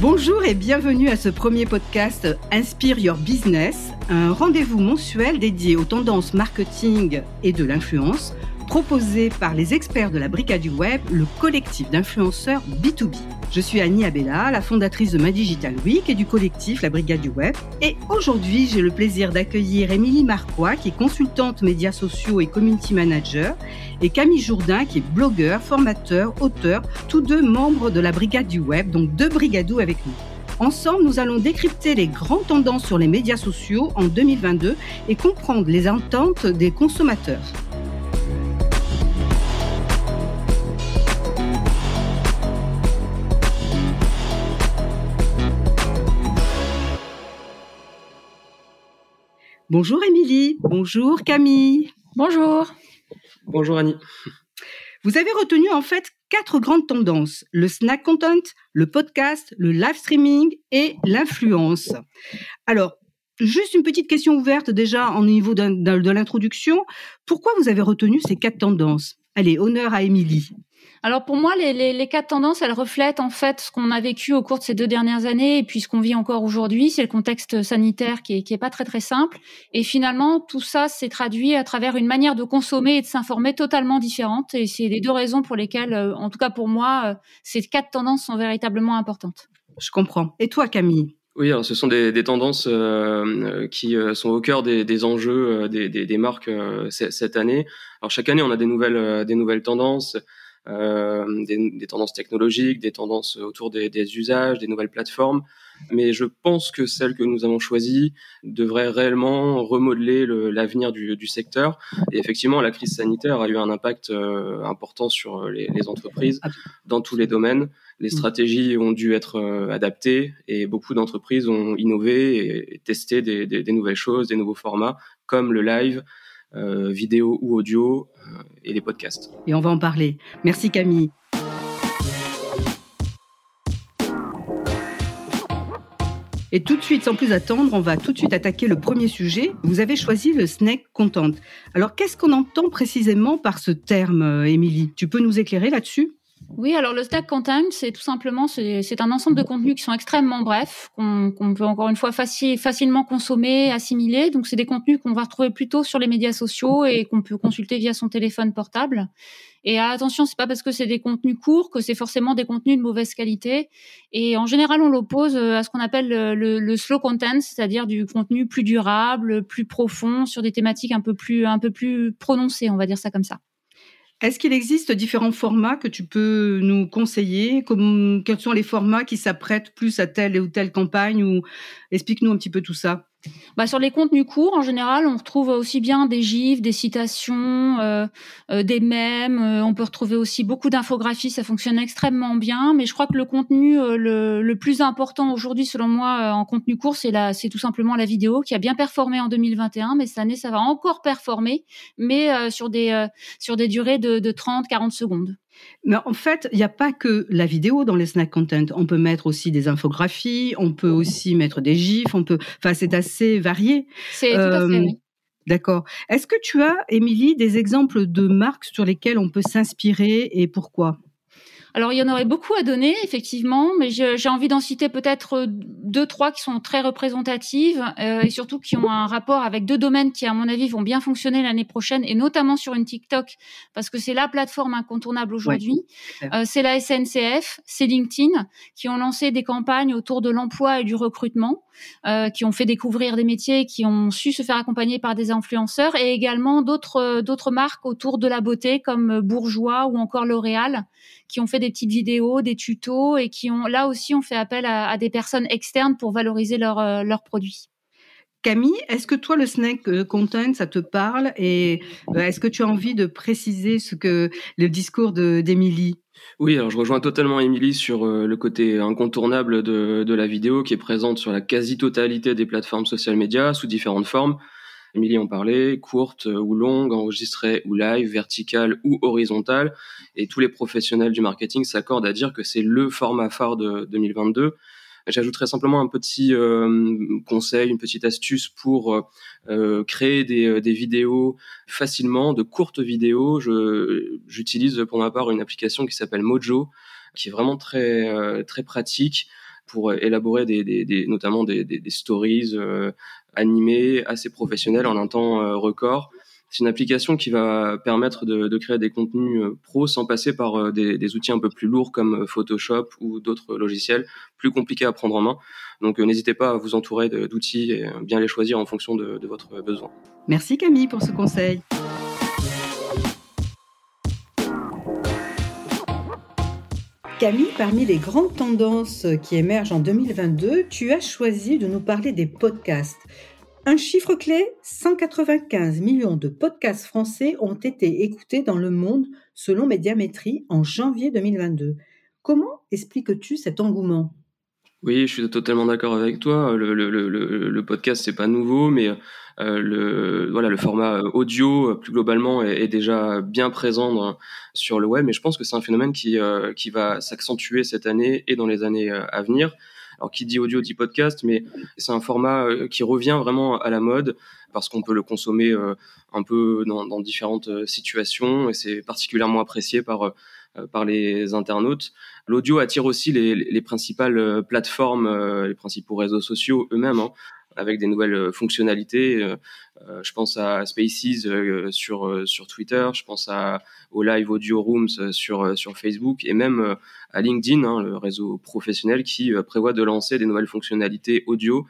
Bonjour et bienvenue à ce premier podcast Inspire Your Business, un rendez-vous mensuel dédié aux tendances marketing et de l'influence proposé par les experts de la Brigade du Web, le collectif d'influenceurs B2B. Je suis Annie Abella, la fondatrice de My Digital Week et du collectif La Brigade du Web. Et aujourd'hui, j'ai le plaisir d'accueillir Émilie Marquois, qui est consultante médias sociaux et community manager, et Camille Jourdain, qui est blogueur, formateur, auteur, tous deux membres de la Brigade du Web, donc deux brigadous avec nous. Ensemble, nous allons décrypter les grandes tendances sur les médias sociaux en 2022 et comprendre les attentes des consommateurs. Bonjour Émilie, bonjour Camille. Bonjour. Bonjour Annie. Vous avez retenu en fait quatre grandes tendances, le snack content, le podcast, le live streaming et l'influence. Alors, juste une petite question ouverte déjà en niveau de l'introduction. Pourquoi vous avez retenu ces quatre tendances? Allez, honneur à Émilie. Alors pour moi, les, les, les, quatre tendances, elles reflètent en fait ce qu'on a vécu au cours de ces deux dernières années et puis ce qu'on vit encore aujourd'hui. C'est le contexte sanitaire qui est, qui est pas très très simple. Et finalement, tout ça s'est traduit à travers une manière de consommer et de s'informer totalement différente. Et c'est les deux raisons pour lesquelles, euh, en tout cas pour moi, euh, ces quatre tendances sont véritablement importantes. Je comprends. Et toi, Camille? Oui, alors ce sont des, des tendances euh, qui sont au cœur des, des enjeux des, des, marques cette année. Alors chaque année, on a des nouvelles, des nouvelles tendances. Euh, des, des, tendances technologiques, des tendances autour des, des, usages, des nouvelles plateformes. Mais je pense que celle que nous avons choisie devrait réellement remodeler l'avenir du, du, secteur. Et effectivement, la crise sanitaire a eu un impact euh, important sur les, les, entreprises dans tous les domaines. Les mm. stratégies ont dû être euh, adaptées et beaucoup d'entreprises ont innové et testé des, des, nouvelles choses, des nouveaux formats comme le live, euh, vidéo ou audio euh, et les podcasts. Et on va en parler. Merci Camille. Et tout de suite, sans plus attendre, on va tout de suite attaquer le premier sujet. Vous avez choisi le snack content. Alors, qu'est-ce qu'on entend précisément par ce terme, euh, Émilie? Tu peux nous éclairer là-dessus? Oui, alors le stack content, c'est tout simplement c'est un ensemble de contenus qui sont extrêmement brefs, qu'on peut encore une fois facilement consommer, assimiler. Donc c'est des contenus qu'on va retrouver plutôt sur les médias sociaux et qu'on peut consulter via son téléphone portable. Et attention, c'est pas parce que c'est des contenus courts que c'est forcément des contenus de mauvaise qualité. Et en général, on l'oppose à ce qu'on appelle le, le, slow content, c'est-à-dire du contenu plus durable, plus profond, sur des thématiques un peu plus un peu plus prononcées, on va dire ça comme ça. Est-ce qu'il existe différents formats que tu peux nous conseiller? Comme, Quels sont les formats qui s'apprêtent plus à telle ou telle campagne ou Explique-nous un petit peu tout ça. Bah, sur les contenus courts, en général, on retrouve aussi bien des gifs, des citations, euh, euh, des mèmes. Euh, on peut retrouver aussi beaucoup d'infographies. Ça fonctionne extrêmement bien. Mais je crois que le contenu le, le, plus important aujourd'hui, selon moi, en contenu court, c'est la, c'est tout simplement la vidéo qui a bien performé en 2021. Mais cette année, ça va encore performer, mais sur des sur des durées de, de 30-40 secondes. Mais en fait, il n'y a pas que la vidéo dans les snack content. On peut mettre aussi des infographies, on peut aussi mettre des gifs, on peut. Enfin, c'est assez varié. C'est tout à fait. Euh, d'accord. Est-ce que tu as, Émilie, des exemples de marques sur lesquelles on peut s'inspirer et pourquoi? Alors, il y en aurait beaucoup à donner, effectivement, mais j'ai envie d'en citer peut-être euh, deux, trois qui sont très représentatives euh, et surtout qui ont un rapport avec deux domaines qui, à mon avis, vont bien fonctionner l'année prochaine et notamment sur une TikTok parce que c'est la plateforme incontournable aujourd'hui. euh, c'est la SNCF, c'est LinkedIn qui ont lancé des campagnes autour de l'emploi et du recrutement, euh, qui ont fait découvrir des métiers, qui ont su se faire accompagner par des influenceurs et également d'autres d'autres marques autour de la beauté comme Bourgeois ou encore L'Oréal qui ont fait des petites vidéos, des tutos et qui ont là aussi on fait appel à, des personnes externes pour valoriser euh, leurs produits. Camille, est-ce que toi, le snack euh, content, ça te parle Et euh, est-ce que tu as envie de préciser ce que le discours d'Émilie? Oui, alors je rejoins totalement Émilie sur le côté incontournable de, la vidéo qui est présente sur la quasi-totalité des plateformes social médias sous différentes formes. Émilie en parlait, courte ou longue, enregistrée ou live, verticale ou horizontale. Et tous les professionnels du marketing s'accordent à dire que c'est le format phare de 2022. J'ajouterais simplement un petit conseil, une petite astuce pour créer des, des, vidéos facilement, de courtes vidéos. J'utilise pour ma part une application qui s'appelle Mojo, qui est vraiment très très pratique pour élaborer des, des, des notamment des, des stories euh, animées assez professionnelles en un temps record. C'est une application qui va permettre de, créer des contenus euh, pro sans passer par euh, des, outils un peu plus lourds comme euh, Photoshop ou d'autres logiciels plus compliqués à prendre en main. Donc n'hésitez pas à vous entourer d'outils et bien les choisir en fonction de, de votre besoin. Merci Camille pour ce conseil. Camille, parmi les grandes tendances qui émergent en 2022, tu as choisi de nous parler des podcasts. Un chiffre clé, 195 millions de podcasts français ont été écoutés dans le monde selon Médiamétrie en janvier 2022. Comment expliques-tu cet engouement? Oui, je suis totalement d'accord avec toi. Le, podcast, c'est pas nouveau, mais euh, le, format audio, plus globalement, est, déjà bien présent sur le web. Mais je pense que c'est un phénomène qui, euh, va s'accentuer cette année et dans les années euh, à venir. Alors qui dit audio dit podcast, mais c'est un format euh, qui revient vraiment à la mode parce qu'on peut le consommer euh, un peu dans, différentes euh, situations et c'est particulièrement apprécié par par les internautes. L'audio attire aussi les, les principales plateformes, les principaux réseaux sociaux eux-mêmes. Hein avec des nouvelles euh, fonctionnalités. Euh, euh, je pense à Spaces sur sur Twitter, je pense à au Live Audio Rooms sur sur Facebook et même à LinkedIn, hein, le réseau professionnel qui prévoit de lancer des nouvelles fonctionnalités audio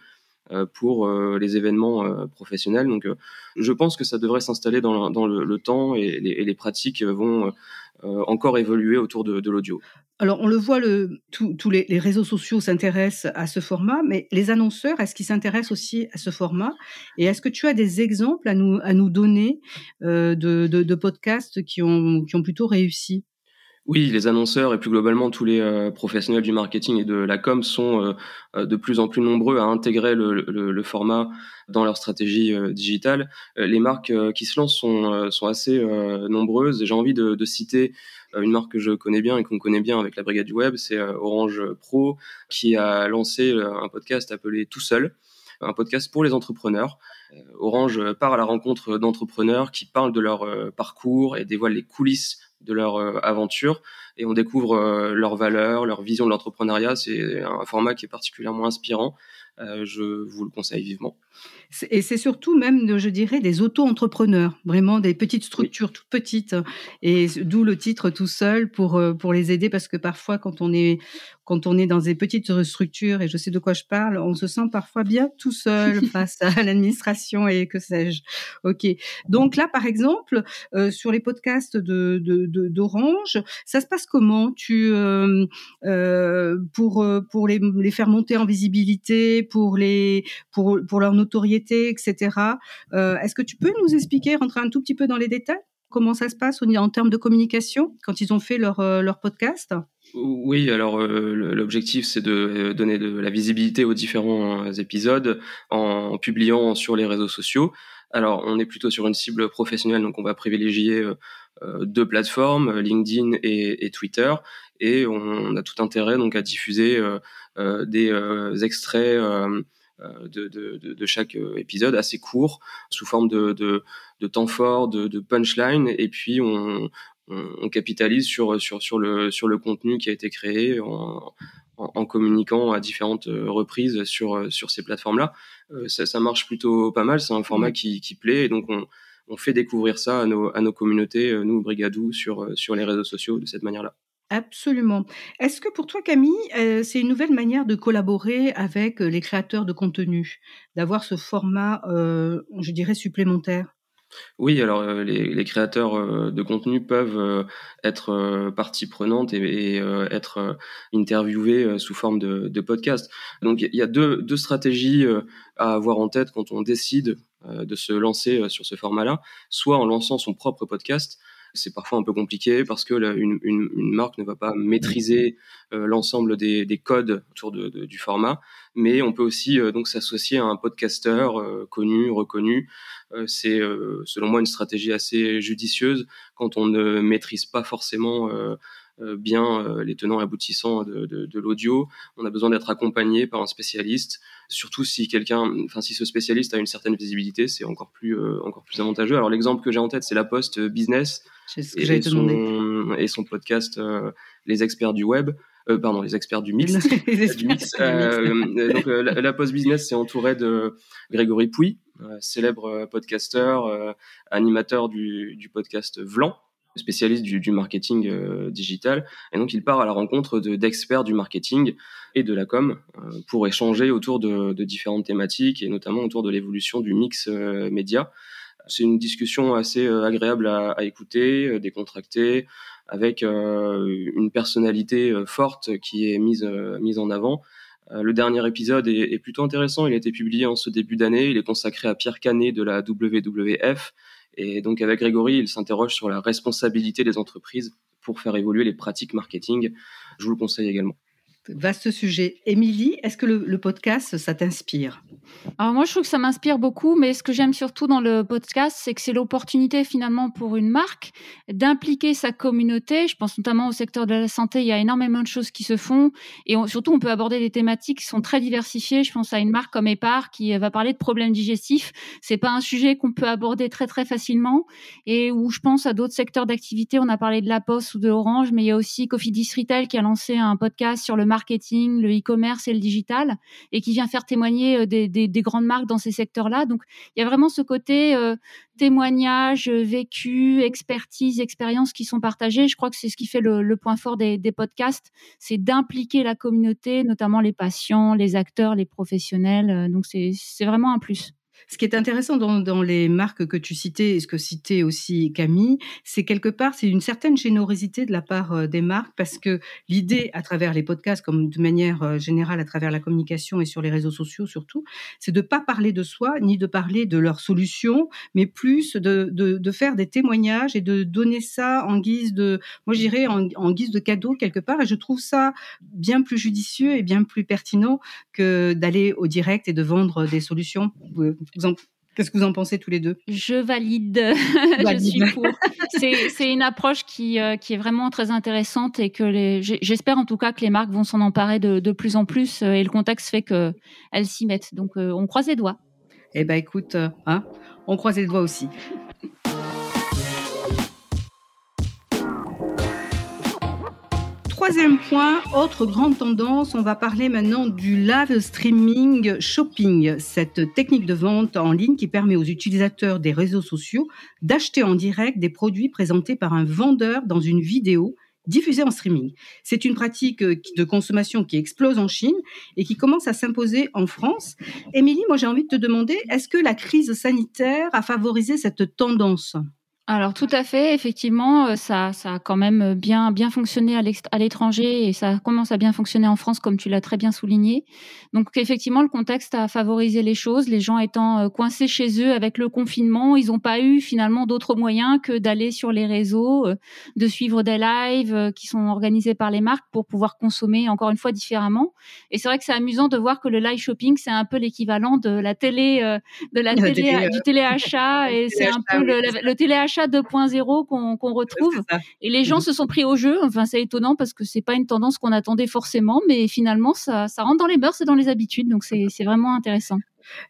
pour les événements professionnels. Donc, je pense que ça devrait s'installer dans, dans le, temps et les pratiques vont encore évoluer autour de, de l'audio. Alors, on le voit, tous les, réseaux sociaux s'intéressent à ce format, mais les annonceurs, est-ce qu'ils s'intéressent aussi à ce format? Et est-ce que tu as des exemples à nous, à nous donner euh, de, podcasts qui ont, qui ont plutôt réussi? Oui, les annonceurs et plus globalement tous les euh, professionnels du marketing et de la com sont euh, de plus en plus nombreux à intégrer le, format dans leur stratégie digitale. les marques qui se lancent sont, assez nombreuses et j'ai envie de, citer euh, une marque que je connais bien et qu'on connaît bien avec la Brigade du Web, c'est euh, Orange Pro, qui a lancé euh, un podcast appelé Tout Seul, un podcast pour les entrepreneurs. Orange part à la rencontre d'entrepreneurs qui parlent de leur parcours et dévoilent les coulisses de leur aventure et on découvre leurs valeurs, leur vision de l'entrepreneuriat. C'est un format qui est particulièrement inspirant. je vous le conseille vivement. Et c'est surtout même, je dirais, des auto-entrepreneurs, vraiment des petites structures toutes petites. Et d'où le titre tout seul pour, euh, pour les aider parce que parfois, quand on est, quand on est dans des petites structures, et je sais de quoi je parle, on se sent parfois bien tout seul face à l'administration et que sais-je. OK. Donc là, par exemple, euh, sur les podcasts de, d'Orange, ça se passe comment? Tu, euh, pour, pour les, les faire monter en visibilité, pour les, pour, pour leur notoriété, etc. Euh, est-ce que tu peux nous expliquer, rentrer un tout petit peu dans les détails Comment ça se passe en termes de communication quand ils ont fait leur, euh, leur podcast? Oui, alors euh, l'objectif c'est de donner de la visibilité aux différents épisodes en publiant sur les réseaux sociaux. Alors on est plutôt sur une cible professionnelle, donc on va privilégier deux plateformes, LinkedIn et, Twitter, et on, a tout intérêt donc à diffuser des extraits de, de, de, chaque euh, épisode, assez court, sous forme de, de temps fort, de, punchline, et puis on, on, capitalise sur, sur, sur, le, sur le contenu qui a été créé en, en, communiquant à différentes euh, reprises sur, sur ces plateformes-là. ça, ça, marche plutôt pas mal, c'est un format qui, qui plaît, et donc on, on fait découvrir ça à nos, à nos communautés, nous, Brigadou, sur, sur les réseaux sociaux de cette manière-là. Absolument. Est-ce que pour toi, Camille, euh, c'est une nouvelle manière de collaborer avec euh, les créateurs de contenu, d'avoir ce format, euh, je dirais, supplémentaire? Oui, alors les, créateurs de contenu peuvent être partie prenante et, être interviewés sous forme de, podcast. Donc il y a deux, deux, stratégies à avoir en tête quand on décide de se lancer sur ce format-là, soit en lançant son propre podcast, c'est parfois un peu compliqué parce que une, marque ne va pas maîtriser euh, l'ensemble des, codes autour du format, mais on peut aussi euh, donc s'associer à un podcasteur euh, connu, reconnu. c'est selon moi une stratégie assez judicieuse quand on ne maîtrise pas forcément bien les tenants et aboutissants de, de, de l'audio. On a besoin d'être accompagné par un spécialiste, surtout si quelqu'un, enfin si ce spécialiste a une certaine visibilité, c'est encore plus encore plus avantageux. Alors l'exemple que j'ai en tête, c'est la Poste Business ce que et, son, et son podcast Les experts du web. Euh, pardon, les experts du mix. du mix. Euh, donc, euh, la, Post Business s'est entourée de Grégory Pouy, célèbre podcasteur, animateur du, du, podcast Vlan, spécialiste du, du marketing digital. Et donc, il part à la rencontre d'experts du marketing et de la com pour échanger autour de, de, différentes thématiques et notamment autour de l'évolution du mix média. C'est une discussion assez agréable à, à écouter, décontractée, avec euh, une personnalité euh, forte qui est mise, euh, mise en avant. le dernier épisode est, plutôt intéressant. Il a été publié en ce début d'année. Il est consacré à Pierre Canet de la WWF. Et donc avec Grégory, il s'interroge sur la responsabilité des entreprises pour faire évoluer les pratiques marketing. Je vous le conseille également. Vaste sujet. Émilie, est-ce que le, podcast, ça t'inspire? Alors moi, je trouve que ça m'inspire beaucoup, mais ce que j'aime surtout dans le podcast, c'est que c'est l'opportunité finalement pour une marque d'impliquer sa communauté. Je pense notamment au secteur de la santé, il y a énormément de choses qui se font, et surtout on peut aborder des thématiques qui sont très diversifiées. Je pense à une marque comme Epar qui va parler de problèmes digestifs. C'est pas un sujet qu'on peut aborder très très facilement, et où je pense à d'autres secteurs d'activité. On a parlé de la Poste ou de Orange, mais il y a aussi Coffee Retail qui a lancé un podcast sur le marketing, le e-commerce et le digital, et qui vient faire témoigner euh, des, grandes marques dans ces secteurs-là. Donc, il y a vraiment ce côté euh, témoignage, vécu, expertise, expérience qui sont partagés. Je crois que c'est ce qui fait le, point fort des, podcasts, c'est d'impliquer la communauté, notamment les patients, les acteurs, les professionnels. Euh, donc, c'est vraiment un plus. Ce qui est intéressant dans, les marques que tu citais et ce que citait aussi Camille, c'est quelque part, c'est une certaine générosité de la part euh, des marques parce que l'idée à travers les podcasts, comme de manière euh, générale à travers la communication et sur les réseaux sociaux surtout, c'est de pas parler de soi ni de parler de leurs solutions, mais plus de, de, faire des témoignages et de donner ça en guise de, moi je dirais en, en guise de cadeau quelque part. Et je trouve ça bien plus judicieux et bien plus pertinent que d'aller au direct et de vendre des solutions Qu'est-ce que vous en pensez tous les deux? Je valide. je suis pour. C'est une approche qui, euh, qui est vraiment très intéressante et que j'espère en tout cas que les marques vont s'en emparer de, de, plus en plus euh, et le contexte fait qu'elles s'y mettent. Donc euh, on croise les doigts. Eh ben écoute, hein, on croise les doigts aussi. Troisième point, autre grande tendance, on va parler maintenant du live streaming shopping, cette technique de vente en ligne qui permet aux utilisateurs des réseaux sociaux d'acheter en direct des produits présentés par un vendeur dans une vidéo diffusée en streaming. C'est une pratique euh, de consommation qui explose en Chine et qui commence à s'imposer en France. Émilie, moi j'ai envie de te demander, est-ce que la crise sanitaire a favorisé cette tendance? Alors tout à fait, effectivement, euh, ça, ça a quand même bien, bien fonctionné à l'étranger et ça commence à bien fonctionner en France, comme tu l'as très bien souligné. Donc effectivement, le contexte a favorisé les choses. Les gens étant euh, coincés chez eux avec le confinement, ils n'ont pas eu finalement d'autres moyens que d'aller sur les réseaux, euh, de suivre des lives qui sont organisés par les marques pour pouvoir consommer encore une fois différemment. Et c'est vrai que c'est amusant de voir que le live shopping, c'est un peu l'équivalent de la télé, de la, télé, du téléachat et c'est un peu le, le téléachat 2.0 qu'on retrouve. Et les gens mhm. se sont pris au jeu. Enfin, c'est étonnant parce que c'est pas une tendance qu'on attendait forcément, mais finalement, ça, ça rentre dans les mœurs et dans les habitudes. Donc, c'est vraiment intéressant.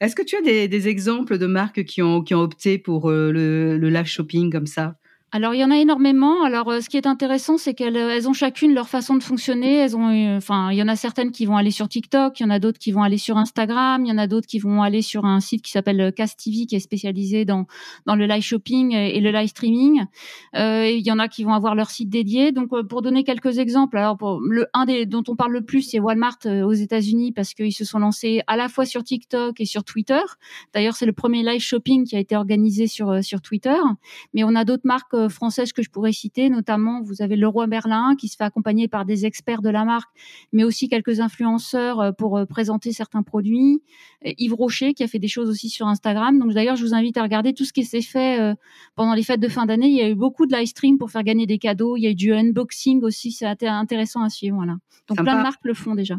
Est-ce que tu as des, exemples de marques qui ont, qui ont opté pour euh, le, le live shopping comme ça? Alors il y en a énormément. Alors euh, ce qui est intéressant, c'est qu'elles elles ont chacune leur façon de fonctionner. Elles ont, euh, enfin, il y en a certaines qui vont aller sur TikTok, il y en a d'autres qui vont aller sur Instagram, il y en a d'autres qui vont aller sur un site qui s'appelle euh, Cast TV, qui est spécialisé dans dans le live shopping et le live streaming. Euh, il y en a qui vont avoir leur site dédié. Donc pour donner quelques exemples, alors pour le un des dont on parle le plus, c'est Walmart aux États-Unis parce qu'ils se sont lancés à la fois sur TikTok et sur Twitter. D'ailleurs, c'est le premier live shopping qui a été organisé sur sur Twitter. Mais on a d'autres marques euh, françaises que je pourrais citer, notamment vous avez Leroy Merlin qui se fait accompagner par des experts de la marque, mais aussi quelques influenceurs euh, pour euh, présenter certains produits. Yves Rocher qui a fait des choses aussi sur Instagram. Donc d'ailleurs, je vous invite à regarder tout ce qui s'est fait pendant les fêtes de fin d'année. Il y a eu beaucoup de live stream pour faire gagner des cadeaux. Il y a eu du unboxing aussi, c'est intéressant à suivre. Voilà. Donc plein de marques le font déjà.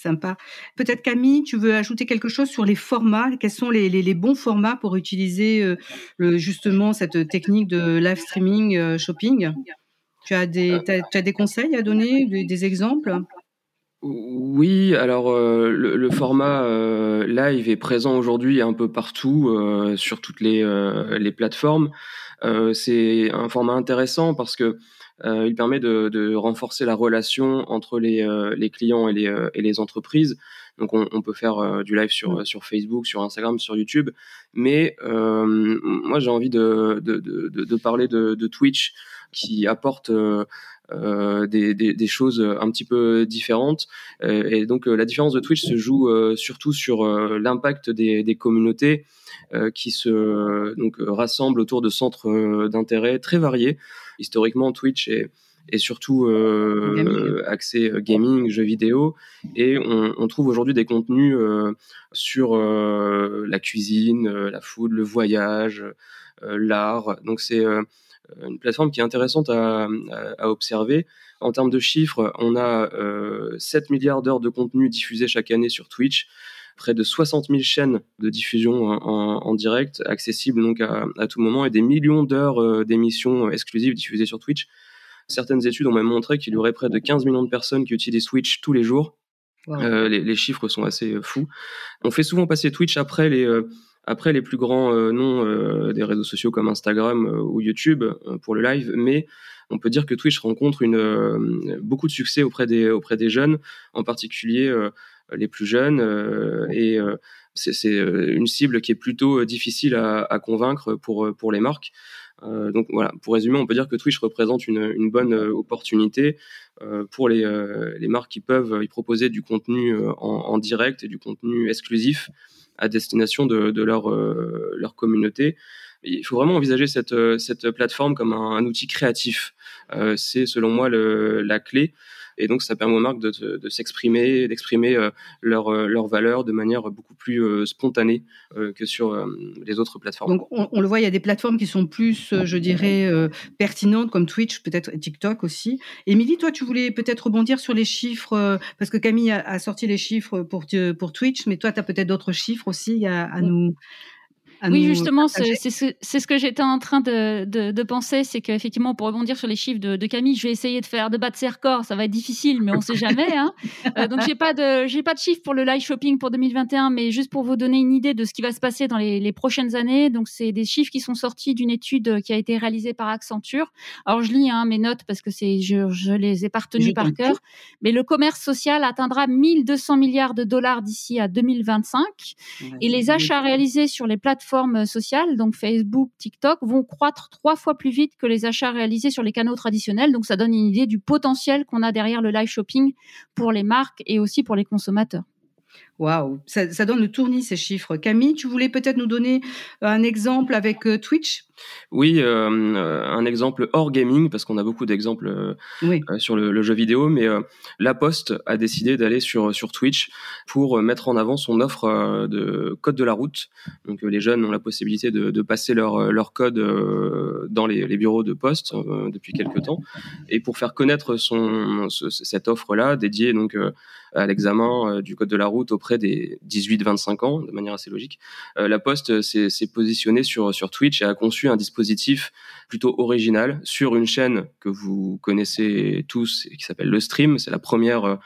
Sympa. Peut-être Camille, tu veux ajouter quelque chose sur les formats? Quels sont les, bons formats pour utiliser euh, justement cette technique de live streaming euh, shopping? Tu as des, conseils à donner, des, exemples? Oui, alors le, le, format live est présent aujourd'hui un peu partout sur toutes les, plateformes. c'est un format intéressant parce que euh, il permet de, de, renforcer la relation entre les, euh, les clients et les, euh, et les, entreprises. Donc on, on peut faire du live sur, sur, Facebook, sur Instagram, sur YouTube. Mais moi j'ai envie de, de, de, parler de, Twitch qui apporte euh, des, des, des, choses un petit peu différentes. et donc la différence de Twitch se joue surtout sur l'impact des, des, communautés qui se donc rassemblent autour de centres d'intérêt très variés. Historiquement, Twitch est, est surtout euh, axé euh, gaming, jeux vidéo, et on, on trouve aujourd'hui des contenus euh, sur euh, la cuisine, la food, le voyage, l'art. Donc c'est une plateforme qui est intéressante à, à, à, observer. En termes de chiffres, on a 7 milliards d'heures de contenu diffusés chaque année sur Twitch près de 60 000 chaînes de diffusion en, en direct, accessibles donc à, à, tout moment, et des millions d'heures euh, d'émissions exclusives diffusées sur Twitch. Certaines études ont même montré qu'il y aurait près de 15 millions de personnes qui utilisent Twitch tous les jours. Euh, les, les, chiffres sont assez euh, fous. On fait souvent passer Twitch après les, euh, après les plus grands euh, noms des réseaux sociaux comme Instagram ou YouTube pour le live, mais on peut dire que Twitch rencontre une, beaucoup de succès auprès des, auprès des jeunes, en particulier les plus jeunes euh, et euh, c'est euh, une cible qui est plutôt difficile à, convaincre pour pour les marques. Euh, donc voilà, pour résumer, on peut dire que Twitch représente une, une bonne opportunité euh, pour les, les, marques qui peuvent y proposer du contenu en, direct et du contenu exclusif à destination de, leur, leur communauté. Il faut vraiment envisager cette, cette plateforme comme un outil créatif. C'est selon moi le, la clé. Et donc, ça permet aux marques de, de, s'exprimer, d'exprimer euh, leurs leur valeurs de manière beaucoup plus euh, spontanée euh, que sur les autres plateformes. Donc, on, on, le voit, il y a des plateformes qui sont plus, je dirais, pertinentes, comme Twitch, peut-être TikTok aussi. Émilie, toi, tu voulais peut-être rebondir sur les chiffres, parce que Camille a, a, sorti les chiffres pour, pour Twitch, mais toi, tu as peut-être d'autres chiffres aussi à, à nous oui, justement, c'est ce, que j'étais en train de, de, de penser, c'est qu'effectivement, pour rebondir sur les chiffres de, de, Camille, je vais essayer de faire de battre ses records. Ça va être difficile, mais on ne sait jamais. Hein. Euh, donc, j'ai pas de j'ai pas de chiffres pour le live shopping pour 2021, mais juste pour vous donner une idée de ce qui va se passer dans les, les prochaines années. Donc, c'est des chiffres qui sont sortis d'une étude qui a été réalisée par Accenture. Alors, je lis hein, mes notes parce que c'est je, je les ai pas retenues par cœur. Mais le commerce social atteindra 1200 milliards de dollars d'ici à 2025, ouais, et les achats réalisés sur les plateformes plateformes sociales, donc Facebook, TikTok, vont croître trois fois plus vite que les achats réalisés sur les canaux traditionnels. Donc ça donne une idée du potentiel qu'on a derrière le live shopping pour les marques et aussi pour les consommateurs. Waouh, ça, ça, donne le tournis ces chiffres. Camille, tu voulais peut-être nous donner un exemple avec euh, Twitch? Oui, euh, un exemple hors gaming, parce qu'on a beaucoup d'exemples euh, oui. sur le, le, jeu vidéo, mais euh, La Poste a décidé d'aller sur, sur Twitch pour mettre en avant son offre de code de la route. Donc les jeunes ont la possibilité de, de passer leur, leur code dans les, les, bureaux de poste depuis quelques temps, et pour faire connaître son, ce, cette offre-là, dédiée donc à l'examen du code de la route auprès des 18-25 ans, de manière assez logique. Euh, la Poste s'est positionnée sur, sur Twitch et a conçu un dispositif plutôt original sur une chaîne que vous connaissez tous et qui s'appelle Le Stream. C'est la première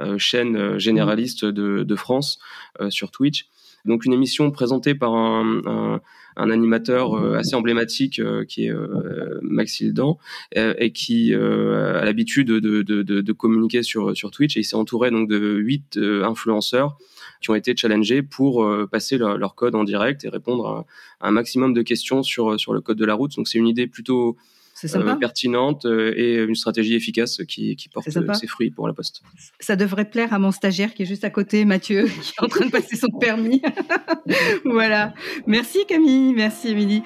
euh, chaîne euh, généraliste de, France euh, sur Twitch. Donc une émission présentée par un, un animateur euh, assez emblématique euh, qui est euh, Max Hildan et qui a l'habitude de, communiquer sur, Twitch et il s'est entouré donc de huit influenceurs qui ont été challengés pour passer leur, code en direct et répondre à, un maximum de questions sur le code de la route. Donc c'est une idée plutôt euh, pertinente euh, et une stratégie efficace qui, qui porte ses fruits pour la Poste. Ça devrait plaire à mon stagiaire qui est juste à côté, Mathieu, qui est en train de passer son permis. voilà. Merci Camille, merci Émilie.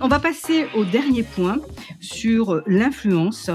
On va passer au dernier point sur l'influence.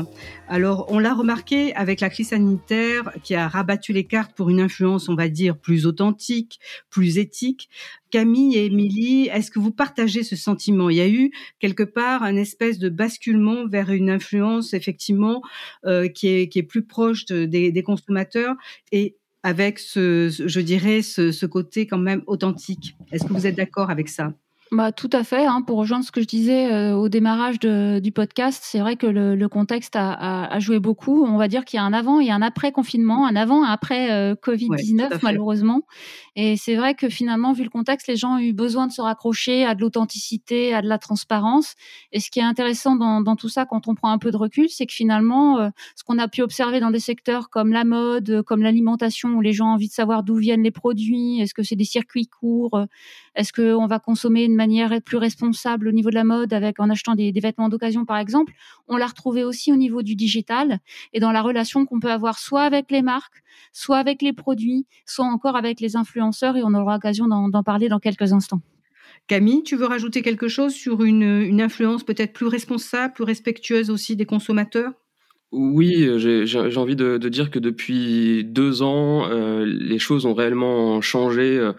Alors, on l'a remarqué avec la crise sanitaire qui a rabattu les cartes pour une influence, on va dire, plus authentique, plus éthique. Camille et Émilie, est-ce que vous partagez ce sentiment? Il y a eu quelque part un espèce de basculement vers une influence, effectivement, euh, qui, est, plus proche de, des, consommateurs et avec ce, je dirais, ce côté quand même authentique. Est-ce que vous êtes d'accord avec ça? Bah, tout à fait. Hein, pour rejoindre ce que je disais euh, au démarrage de, du podcast, c'est vrai que le, le contexte a, a, a, joué beaucoup. On va dire qu'il y a un avant et un après confinement, un avant et un après euh, Covid-19 malheureusement. Et c'est vrai que finalement, vu le contexte, les gens ont eu besoin de se raccrocher à de l'authenticité, à de la transparence. Et ce qui est intéressant dans, dans tout ça, quand on prend un peu de recul, c'est que finalement, euh, ce qu'on a pu observer dans des secteurs comme la mode, comme l'alimentation, où les gens ont envie de savoir d'où viennent les produits, est-ce que c'est des circuits courts, est-ce qu'on va consommer une manière plus responsable au niveau de la mode, avec en achetant des, des vêtements d'occasion par exemple, on l'a retrouvé aussi au niveau du digital et dans la relation qu'on peut avoir soit avec les marques, soit avec les produits, soit encore avec les influenceurs et on aura l'occasion d'en parler dans quelques instants. Camille, tu veux rajouter quelque chose sur une, une influence peut-être plus responsable, plus respectueuse aussi des consommateurs? Oui, j'ai envie de, de, dire que depuis deux ans, euh, les choses ont réellement changé.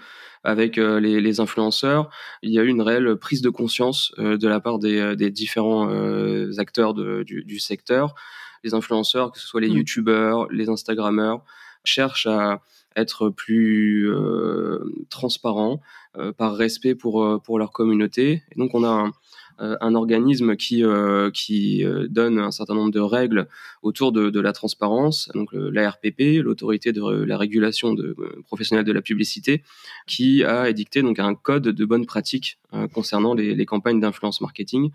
Avec euh, les, les, influenceurs, il y a eu une réelle prise de conscience euh, de la part des, euh, des différents acteurs de, du, du, secteur. Les influenceurs, que ce soit les mmh. youtubeurs, les instagrammeurs, cherchent à être plus euh, transparents euh, par respect pour, pour leur communauté. Et donc on a un, un organisme qui, euh, qui euh, donne un certain nombre de règles autour de, la transparence, donc l'ARPP, l'autorité de la régulation de, professionnelle de la publicité, qui a édicté donc un code de bonnes pratiques concernant les, campagnes d'influence marketing.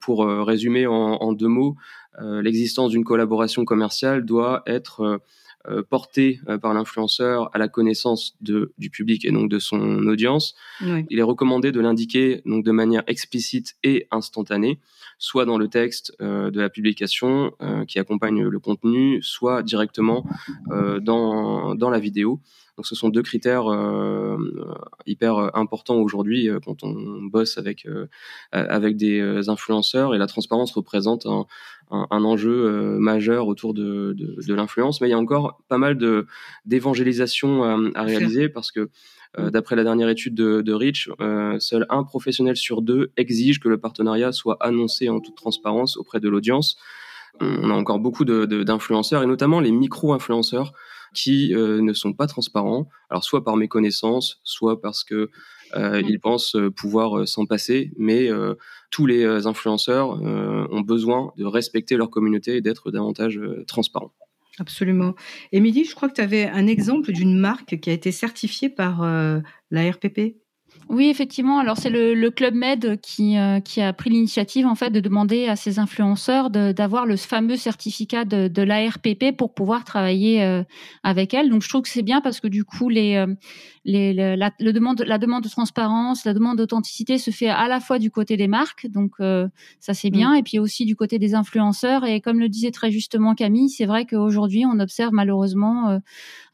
Pour résumer en, deux mots, l'existence d'une collaboration commerciale doit être euh, porté euh, par l'influenceur à la connaissance de, du public et donc de son audience. Oui. Il est recommandé de l'indiquer donc de manière explicite et instantanée, soit dans le texte euh, de la publication euh, qui accompagne le contenu, soit directement euh, dans, dans la vidéo. Donc ce sont deux critères euh, hyper importants aujourd'hui euh, quand on bosse avec euh, avec des influenceurs et la transparence représente un, un, un enjeu majeur autour de, de, de l'influence. Mais il y a encore pas mal de d'évangélisation à, à réaliser parce que euh, D'après la dernière étude de, de Rich, euh, seul un professionnel sur deux exige que le partenariat soit annoncé en toute transparence auprès de l'audience. On a encore beaucoup d'influenceurs, et notamment les micro-influenceurs, qui euh, ne sont pas transparents, alors soit par méconnaissance, soit parce que euh, ils pensent pouvoir euh, s'en passer, mais euh, tous les influenceurs ont besoin de respecter leur communauté et d'être davantage transparents. Absolument. Émilie, je crois que tu avais un exemple d'une marque qui a été certifiée par la RPP. Oui, effectivement. Alors c'est le, le, Club Med qui, euh, qui a pris l'initiative en fait de demander à ses influenceurs d'avoir le fameux certificat de, de l'ARPP pour pouvoir travailler euh, avec elle. Donc je trouve que c'est bien parce que du coup les, euh, les, la, le demande, la demande de transparence, la demande d'authenticité se fait à la fois du côté des marques, donc euh, ça c'est bien, mmh. et puis aussi du côté des influenceurs. Et comme le disait très justement Camille, c'est vrai qu'aujourd'hui on observe malheureusement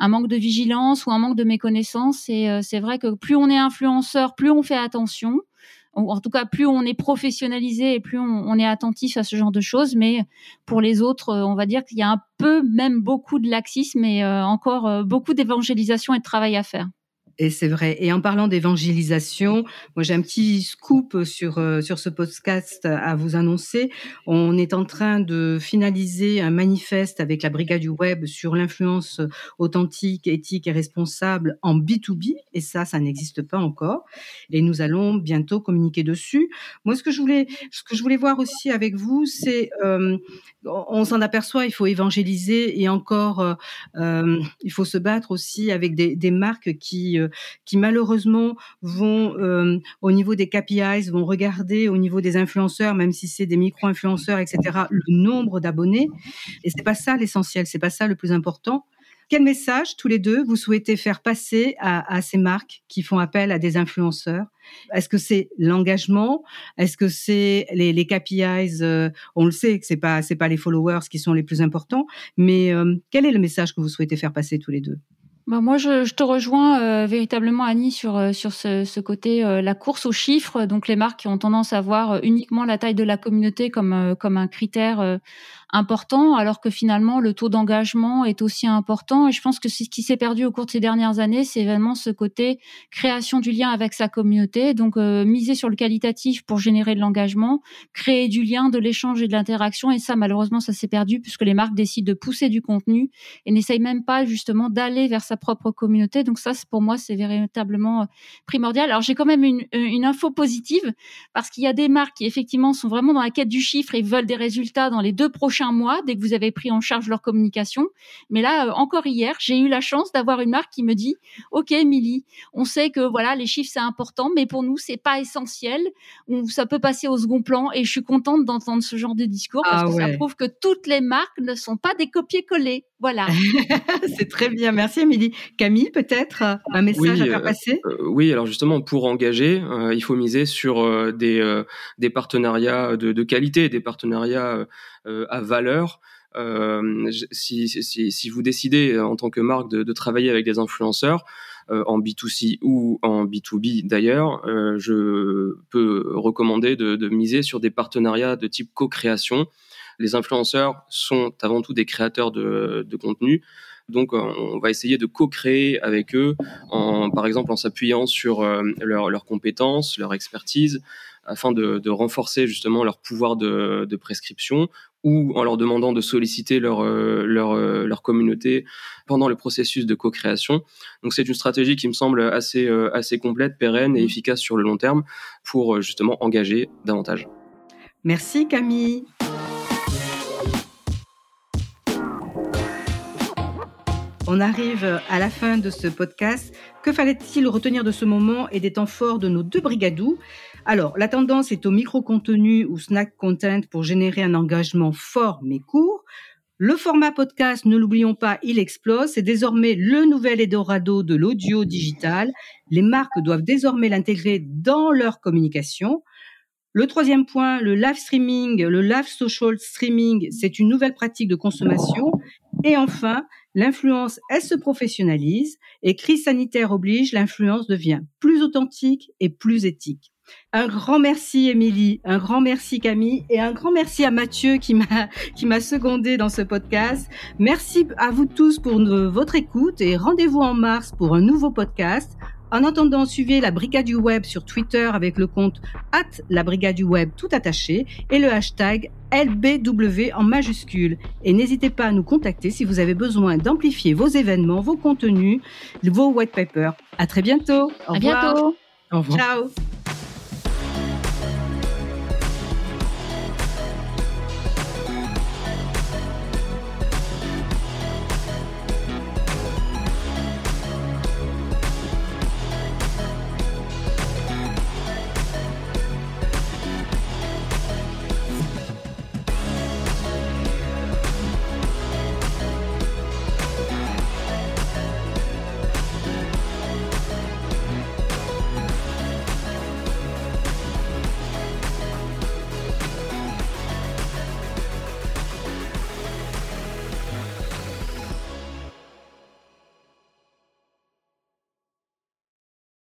un manque de vigilance ou un manque de méconnaissance. Et c'est vrai que plus on est influenceur, plus on fait attention. En tout cas, plus on est professionnalisé et plus on, est attentif à ce genre de choses. Mais pour les autres, euh, on va dire qu'il y a un peu, même beaucoup de laxisme et euh, encore euh, beaucoup d'évangélisation et de travail à faire. Et c'est vrai. Et en parlant d'évangélisation, moi j'ai un petit scoop sur euh, sur ce podcast à vous annoncer. On est en train de finaliser un manifeste avec la Brigade du Web sur l'influence authentique, éthique et responsable en B2B. Et ça, ça n'existe pas encore. Et nous allons bientôt communiquer dessus. Moi, ce que je voulais, ce que je voulais voir aussi avec vous, c'est, euh, on s'en aperçoit, il faut évangéliser et encore, euh, euh il faut se battre aussi avec des, marques qui qui malheureusement vont euh, au niveau des KPIs, vont regarder au niveau des influenceurs, même si c'est des micro-influenceurs, etc., le nombre d'abonnés. Et c'est pas ça l'essentiel, c'est pas ça le plus important. Quel message tous les deux vous souhaitez faire passer à, ces marques qui font appel à des influenceurs? Est-ce que c'est l'engagement? Est-ce que c'est les, KPIs euh, On le sait que c'est pas c'est pas les followers qui sont les plus importants, mais euh, quel est le message que vous souhaitez faire passer tous les deux? Bah moi, je, te rejoins euh, véritablement, Annie, sur, euh, sur ce, ce côté, euh, la course aux chiffres. Donc, les marques qui ont tendance à voir uniquement la taille de la communauté comme, comme un critère important, alors que finalement le taux d'engagement est aussi important. Et je pense que ce qui s'est perdu au cours de ces dernières années, c'est vraiment ce côté création du lien avec sa communauté. Donc euh, miser sur le qualitatif pour générer de l'engagement, créer du lien, de l'échange et de l'interaction. Et ça, malheureusement, ça s'est perdu puisque les marques décident de pousser du contenu et n'essayent même pas justement d'aller vers sa propre communauté. Donc ça, pour moi, c'est véritablement euh, primordial. Alors j'ai quand même une, une info positive parce qu'il y a des marques qui effectivement sont vraiment dans la quête du chiffre et veulent des résultats dans les deux prochains mois dès que vous avez pris en charge leur communication. Mais là, encore hier, j'ai eu la chance d'avoir une marque qui me dit, OK, Émilie, on sait que voilà, les chiffres c'est important, mais pour nous c'est pas essentiel. ça peut passer au second plan et je suis contente d'entendre ce genre de discours parce ah que ça prouve que toutes les marques ne sont pas des copier-coller. Voilà. c'est très bien. Merci, Émilie. Camille, peut-être un message à faire euh, passer? euh, Oui, alors justement, pour engager, euh, il faut miser sur des, des partenariats de, de, qualité, des partenariats à valeur. Si, si, vous décidez en tant que marque de, travailler avec des influenceurs, en B2C ou en B2B d'ailleurs, je peux recommander de, miser sur des partenariats de type co-création les influenceurs sont avant tout des créateurs de, contenu. Donc, on va essayer de co-créer avec eux, en, par exemple en s'appuyant sur euh, leurs compétences, leur expertise, afin de, renforcer justement leur pouvoir de, prescription ou en leur demandant de solliciter leur, euh, leur, euh, leur communauté pendant le processus de co-création. Donc c'est une stratégie qui me semble assez, assez complète, pérenne et mmh. efficace sur le long terme pour justement engager davantage. Merci Camille. On arrive à la fin de ce podcast. Que fallait-il retenir de ce moment et des temps forts de nos deux brigadous? Alors, la tendance est au micro-contenu ou snack content pour générer un engagement fort mais court. Le format podcast, ne l'oublions pas, il explose. C'est désormais le nouvel Eldorado de l'audio digital. Les marques doivent désormais l'intégrer dans leur communication. Le troisième point, le live streaming, le live social streaming, c'est une nouvelle pratique de consommation. Et enfin, l'influence, elle se professionnalise et crise sanitaire oblige, l'influence devient plus authentique et plus éthique. Un grand merci Émilie, un grand merci Camille et un grand merci à Mathieu qui m'a qui m'a secondé dans ce podcast. Merci à vous tous pour votre écoute et rendez-vous en mars pour un nouveau podcast. En attendant, suivez la Brigade du Web sur Twitter avec le compte at la Brigade du Web tout attaché et le hashtag LBW en majuscule. Et n'hésitez pas à nous contacter si vous avez besoin d'amplifier vos événements, vos contenus, vos white papers. À très bientôt. Au à bientôt. Au revoir. Ciao.